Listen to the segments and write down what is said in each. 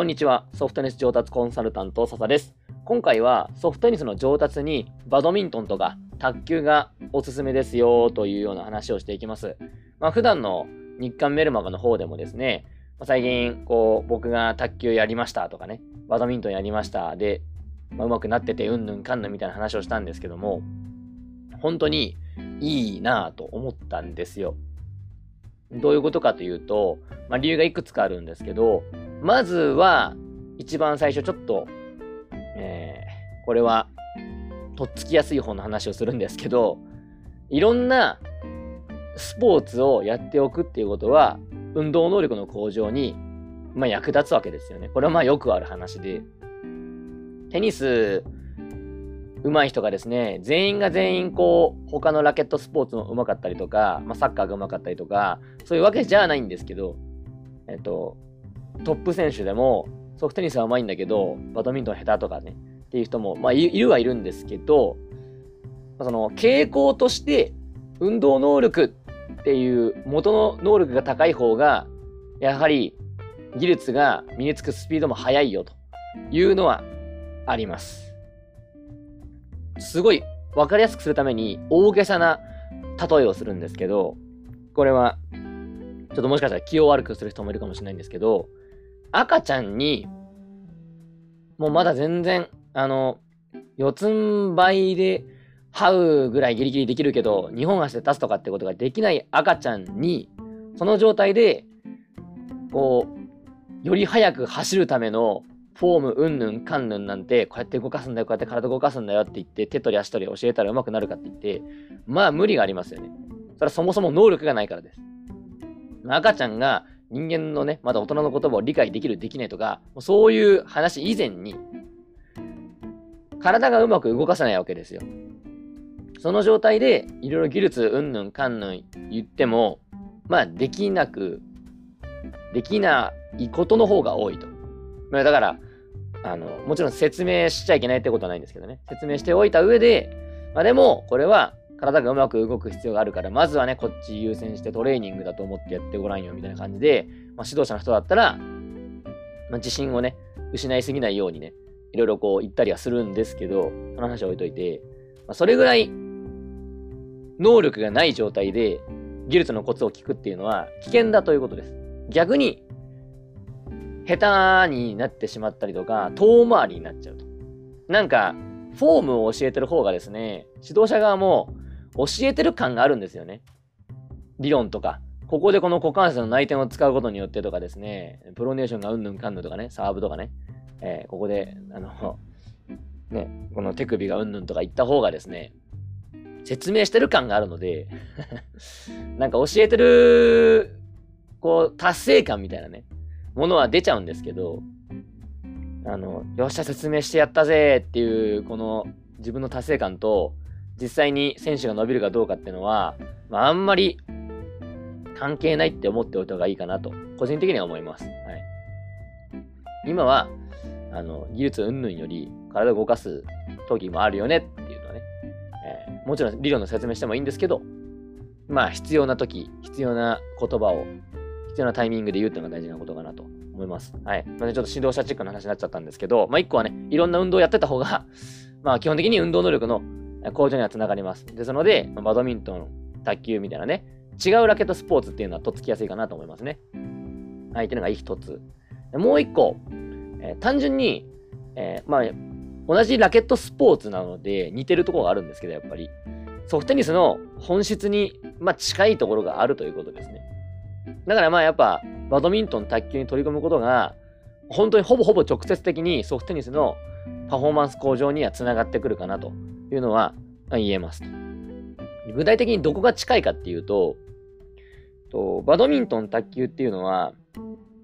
こんにちは。ソフトテニス上達コンサルタント、笹です。今回はソフトテニスの上達にバドミントンとか卓球がおすすめですよというような話をしていきます。まあ、普段の日刊メルマガの方でもですね、まあ、最近こう僕が卓球やりましたとかね、バドミントンやりましたで、まあ、うまくなっててうんぬんかんぬんみたいな話をしたんですけども、本当にいいなぁと思ったんですよ。どういうことかというと、まあ、理由がいくつかあるんですけど、まずは、一番最初ちょっと、えー、これは、とっつきやすい方の話をするんですけど、いろんなスポーツをやっておくっていうことは、運動能力の向上に、まあ、役立つわけですよね。これはまあよくある話で、テニス上手い人がですね、全員が全員こう、他のラケットスポーツも上手かったりとか、まあ、サッカーが上手かったりとか、そういうわけじゃないんですけど、えっと、トップ選手でも、ソフトテニスは上手いんだけど、バドミントン下手とかね、っていう人も、まあ、いるはいるんですけど、その傾向として、運動能力っていう元の能力が高い方が、やはり技術が身につくスピードも速いよというのはあります。すごい分かりやすくするために大げさな例えをするんですけど、これは、ちょっともしかしたら気を悪くする人もいるかもしれないんですけど、赤ちゃんに、もうまだ全然、あの、四つん這いで這うぐらいギリギリできるけど、2本足で立つとかってことができない赤ちゃんに、その状態で、こう、より速く走るためのフォームうんぬんかんぬんなんて、こうやって動かすんだよ、こうやって体動かすんだよって言って、手取り足取り教えたら上手くなるかって言って、まあ無理がありますよね。それはそもそも能力がないからです。赤ちゃんが人間のね、まだ大人の言葉を理解できる、できないとか、そういう話以前に、体がうまく動かせないわけですよ。その状態で、いろいろ技術、うんぬんかんぬん言っても、まあ、できなく、できないことの方が多いと。まあ、だから、あの、もちろん説明しちゃいけないってことはないんですけどね。説明しておいた上で、まあでも、これは体がうまく動く必要があるから、まずはね、こっち優先してトレーニングだと思ってやってごらんよ、みたいな感じで、まあ、指導者の人だったら、まあ、自信をね、失いすぎないようにね、いろいろこう言ったりはするんですけど、その話は置いといて、まあ、それぐらい、能力がない状態で、技術のコツを聞くっていうのは危険だということです。逆に、下手になってしまったりとか、遠回りになっちゃうと。なんか、フォームを教えてる方がですね、指導者側も教えてる感があるんですよね。理論とか。ここでこの股関節の内転を使うことによってとかですね、プロネーションがうんぬんかんぬんとかね、サーブとかね、えー、ここで、あの、ね、この手首がうんぬんとか言った方がですね、説明してる感があるので なんか教えてる、こう、達成感みたいなね、ものは出ちゃうんですけど、あの、よっしゃ説明してやったぜっていう、この自分の達成感と、実際に選手が伸びるかどうかっていうのは、まあ、あんまり関係ないって思っておいた方がいいかなと、個人的には思います。はい。今は、あの、技術云々より体を動かす時もあるよねっていうのはね、えー、もちろん理論の説明してもいいんですけど、まあ必要な時、必要な言葉を必要なタイミングで言うっていうのが大事なことかなと思います。はい。まあ、ちょっと指導者チェックな話になっちゃったんですけど、まあ一個はね、いろんな運動をやってた方がまあ基本的に運動能力の向上にはつながります。ですので、バドミントン、卓球みたいなね、違うラケットスポーツっていうのはとっつきやすいかなと思いますね。はい、っていうのが一つ。もう一個、えー、単純に、えー、まあ、同じラケットスポーツなので似てるところがあるんですけど、やっぱり。ソフトテニスの本質に、まあ、近いところがあるということですね。だからまあやっぱ、バドミントン、卓球に取り組むことが、本当にほぼほぼ直接的にソフトテニスのパフォーマンス向上にはつながってくるかなというのは言えます。具体的にどこが近いかっていうと、とバドミントン、卓球っていうのは、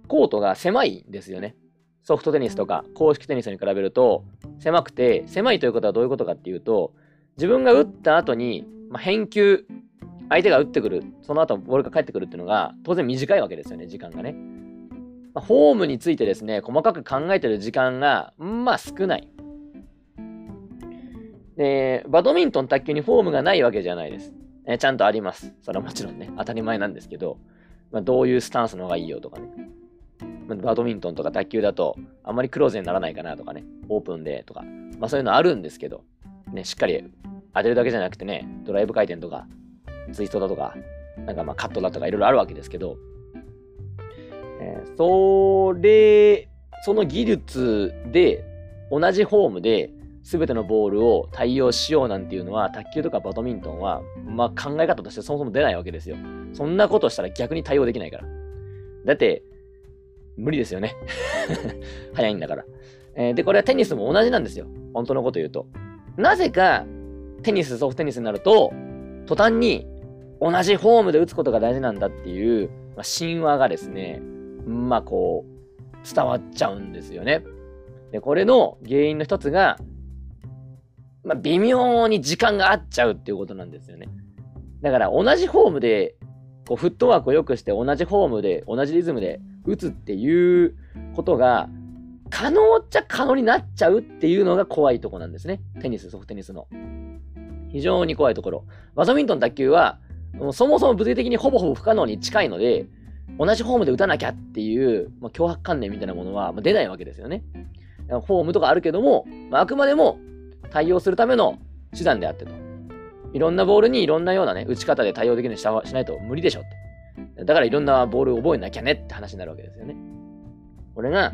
コートが狭いんですよね。ソフトテニスとか公式テニスに比べると狭くて、狭いということはどういうことかっていうと、自分が打った後に、まあ、返球相手が打ってくる、その後ボールが返ってくるっていうのが当然短いわけですよね、時間がね。まあ、フォームについてですね、細かく考えてる時間が、まあ少ない。で、バドミントン、卓球にフォームがないわけじゃないです。えちゃんとあります。それはもちろんね、当たり前なんですけど、まあ、どういうスタンスの方がいいよとかね。バドミントンとか卓球だと、あまりクローズにならないかなとかね、オープンでとか、まあそういうのあるんですけど、ね、しっかり当てるだけじゃなくてね、ドライブ回転とか、ツイストだとか、なんかまあカットだとかいろいろあるわけですけど、えー、それ、その技術で同じフォームで全てのボールを対応しようなんていうのは、卓球とかバドミントンは、まあ考え方としてそもそも出ないわけですよ。そんなことしたら逆に対応できないから。だって、無理ですよね。早いんだから。えー、で、これはテニスも同じなんですよ。本当のこと言うと。なぜか、テニス、ソフトテニスになると、途端に同じフォームで打つことが大事なんだっていう、まあ、神話がですね、まあこう、伝わっちゃうんですよね。で、これの原因の一つが、まあ、微妙に時間が合っちゃうっていうことなんですよね。だから同じフォームで、こうフットワークを良くして同じフォームで、同じリズムで打つっていうことが可能っちゃ可能になっちゃうっていうのが怖いとこなんですね。テニス、ソフトテニスの。非常に怖いところ。バドミントン、卓球は、もそもそも物理的にほぼほぼ不可能に近いので、同じフォームで打たなきゃっていう、まあ、脅迫観念みたいなものは、出ないわけですよね。フォームとかあるけども、まあ、あくまでも対応するための手段であってと。いろんなボールにいろんなようなね、打ち方で対応できるようにしないと無理でしょって。だからいろんなボールを覚えなきゃねって話になるわけですよね。これが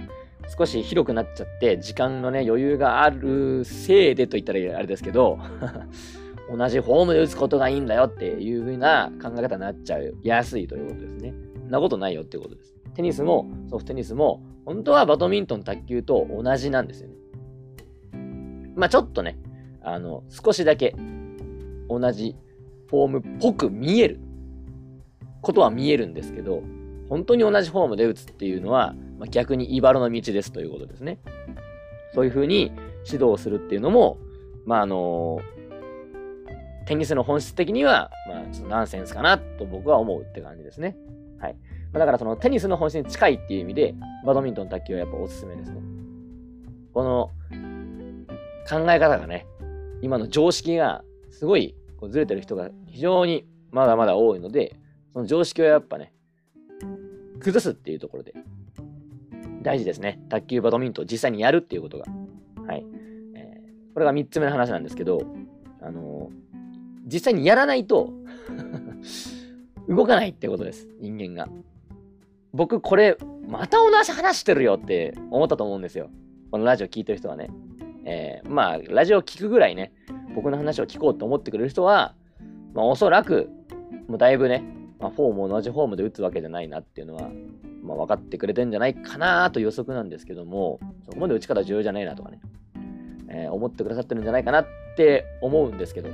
少し広くなっちゃって、時間のね、余裕があるせいでと言ったらあれですけど、同じフォームで打つことがいいんだよっていう風な考え方になっちゃうやすいということですね。そんなことないよってことです。テニスもソフトテニスも本当はバドミントン、卓球と同じなんですよね。まあちょっとね、あの、少しだけ同じフォームっぽく見えることは見えるんですけど、本当に同じフォームで打つっていうのは、まあ、逆に茨の道ですということですね。そういうふうに指導するっていうのも、まああのテニスの本質的には、まあ、ちょっとナンセンスかなと僕は思うって感じですね。はい。まあ、だからそのテニスの本質に近いっていう意味で、バドミントン、卓球はやっぱおすすめですね。この考え方がね、今の常識がすごいこうずれてる人が非常にまだまだ多いので、その常識をやっぱね、崩すっていうところで大事ですね。卓球、バドミントン実際にやるっていうことが。はい。えー、これが3つ目の話なんですけど、あのー、実際にやらないと 動かないってことです。人間が。僕、これ、また同じ話してるよって思ったと思うんですよ。このラジオ聞いてる人はね。えー、まあ、ラジオを聞くぐらいね、僕の話を聞こうと思ってくれる人は、まあ、おそらく、もうだいぶね、まあ、フォーム同じフォームで打つわけじゃないなっていうのは、まあ、分かってくれてんじゃないかなと予測なんですけども、そこまで打ち方重要じゃないなとかね、えー、思ってくださってるんじゃないかなって思うんですけど、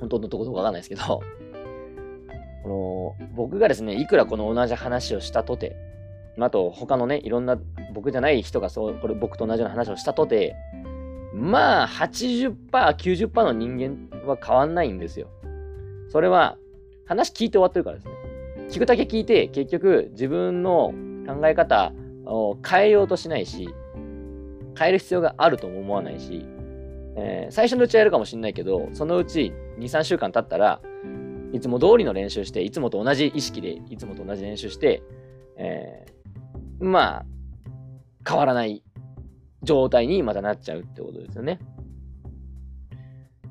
本当のところわかんないですけど、この、僕がですね、いくらこの同じ話をしたとて、あと他のね、いろんな僕じゃない人がそう、これ僕と同じような話をしたとて、まあ80%、90%の人間は変わんないんですよ。それは話聞いて終わってるからですね。聞くだけ聞いて結局自分の考え方を変えようとしないし、変える必要があるとも思わないし、えー、最初のうちはやるかもしれないけど、そのうち2、3週間経ったら、いつも通りの練習して、いつもと同じ意識で、いつもと同じ練習して、えー、まあ、変わらない状態にまたなっちゃうってことですよね。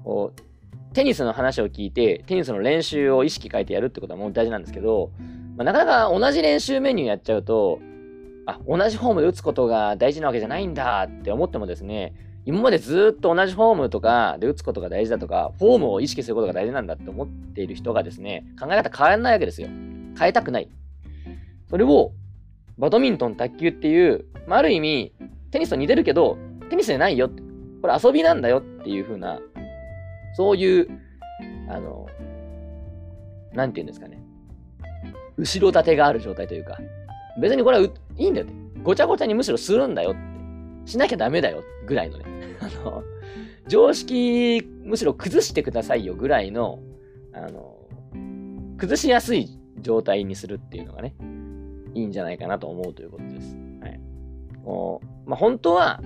こうテニスの話を聞いて、テニスの練習を意識変えてやるってことはもう大事なんですけど、まあ、なかなか同じ練習メニューやっちゃうと、あ、同じフォームで打つことが大事なわけじゃないんだって思ってもですね、今までずっと同じフォームとかで打つことが大事だとか、フォームを意識することが大事なんだって思っている人がですね、考え方変わらないわけですよ。変えたくない。それを、バドミントン、卓球っていう、まあ、ある意味、テニスと似てるけど、テニスじゃないよ。これ遊びなんだよっていう風な、そういう、あの、なんて言うんですかね。後ろ盾がある状態というか、別にこれはいいんだよって。ごちゃごちゃにむしろするんだよって。しなきゃダメだよぐらいのね。あの、常識、むしろ崩してくださいよぐらいの、あの、崩しやすい状態にするっていうのがね、いいんじゃないかなと思うということです。はい。こうまあ、本当は、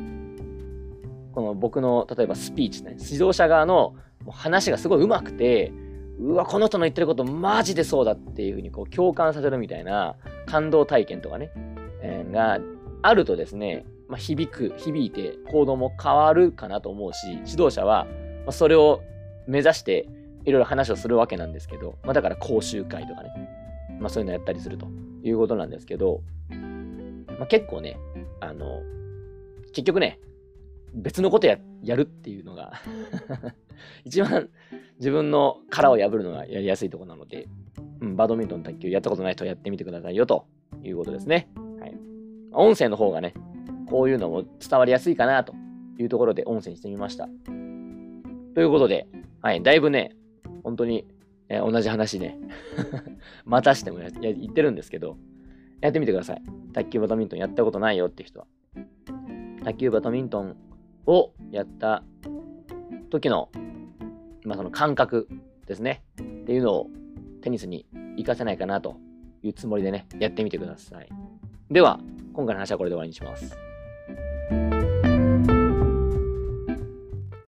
この僕の、例えばスピーチね、指導者側の話がすごい上手くて、うわ、この人の言ってることマジでそうだっていうふうにこう共感させるみたいな感動体験とかね、えー、があるとですね、まあ、響く、響いて行動も変わるかなと思うし、指導者は、それを目指していろいろ話をするわけなんですけど、まあ、だから講習会とかね、まあ、そういうのやったりするということなんですけど、まあ、結構ね、あの、結局ね、別のことやるっていうのが 一番自分の殻を破るのがやりやすいとこなので、うん、バドミントン、卓球やったことない人はやってみてくださいよということですね。はい。音声の方がね、こういうのも伝わりやすいかなというところで音声にしてみました。ということで、はい、だいぶね、本当に、えー、同じ話ね、またしてもや言ってるんですけど、やってみてください。卓球バドミントンやったことないよって人は。卓球バドミントンをやった時の、まあ、その感覚ですね。っていうのをテニスに活かせないかなというつもりでね、やってみてください。では、今回の話はこれで終わりにします。